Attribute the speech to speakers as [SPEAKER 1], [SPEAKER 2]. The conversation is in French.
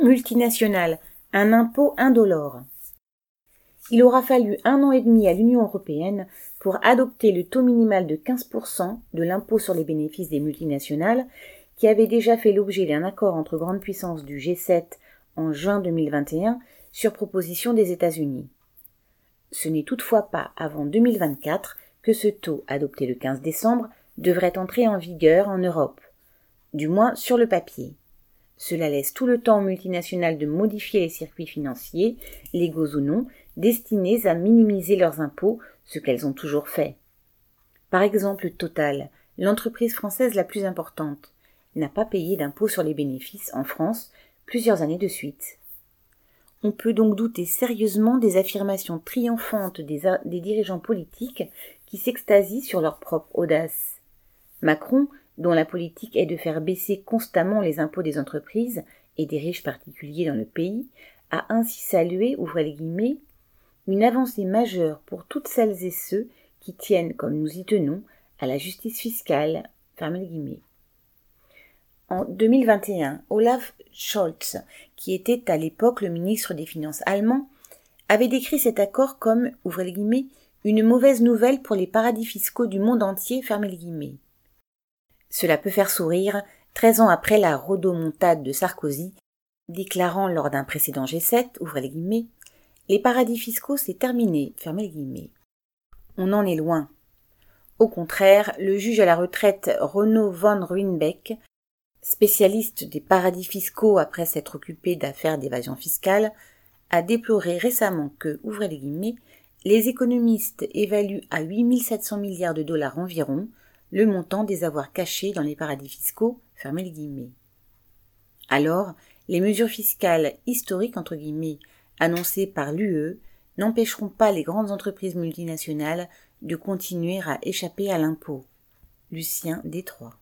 [SPEAKER 1] Multinationales, un impôt indolore. Il aura fallu un an et demi à l'Union européenne pour adopter le taux minimal de 15% de l'impôt sur les bénéfices des multinationales, qui avait déjà fait l'objet d'un accord entre grandes puissances du G7 en juin 2021 sur proposition des États-Unis. Ce n'est toutefois pas avant 2024 que ce taux, adopté le 15 décembre, devrait entrer en vigueur en Europe, du moins sur le papier. Cela laisse tout le temps aux multinationales de modifier les circuits financiers, légaux ou non, destinés à minimiser leurs impôts, ce qu'elles ont toujours fait. Par exemple, Total, l'entreprise française la plus importante, n'a pas payé d'impôt sur les bénéfices en France plusieurs années de suite. On peut donc douter sérieusement des affirmations triomphantes des, des dirigeants politiques qui s'extasient sur leur propre audace. Macron dont la politique est de faire baisser constamment les impôts des entreprises et des riches particuliers dans le pays, a ainsi salué, ouvrez les guillemets, une avancée majeure pour toutes celles et ceux qui tiennent, comme nous y tenons, à la justice fiscale, fermez les guillemets. En 2021, Olaf Scholz, qui était à l'époque le ministre des Finances allemand, avait décrit cet accord comme, ouvrez les guillemets, une mauvaise nouvelle pour les paradis fiscaux du monde entier, fermez les guillemets. Cela peut faire sourire, treize ans après la rodomontade de Sarkozy, déclarant lors d'un précédent G7, ouvrez les guillemets, les paradis fiscaux c'est terminé, fermez les guillemets. On en est loin. Au contraire, le juge à la retraite Renaud von Ruinbeck, spécialiste des paradis fiscaux après s'être occupé d'affaires d'évasion fiscale, a déploré récemment que, ouvrez les guillemets, les économistes évaluent à 8700 milliards de dollars environ le montant des avoirs cachés dans les paradis fiscaux, fermez les guillemets. Alors, les mesures fiscales historiques entre guillemets annoncées par l'UE n'empêcheront pas les grandes entreprises multinationales de continuer à échapper à l'impôt. Lucien Détroit.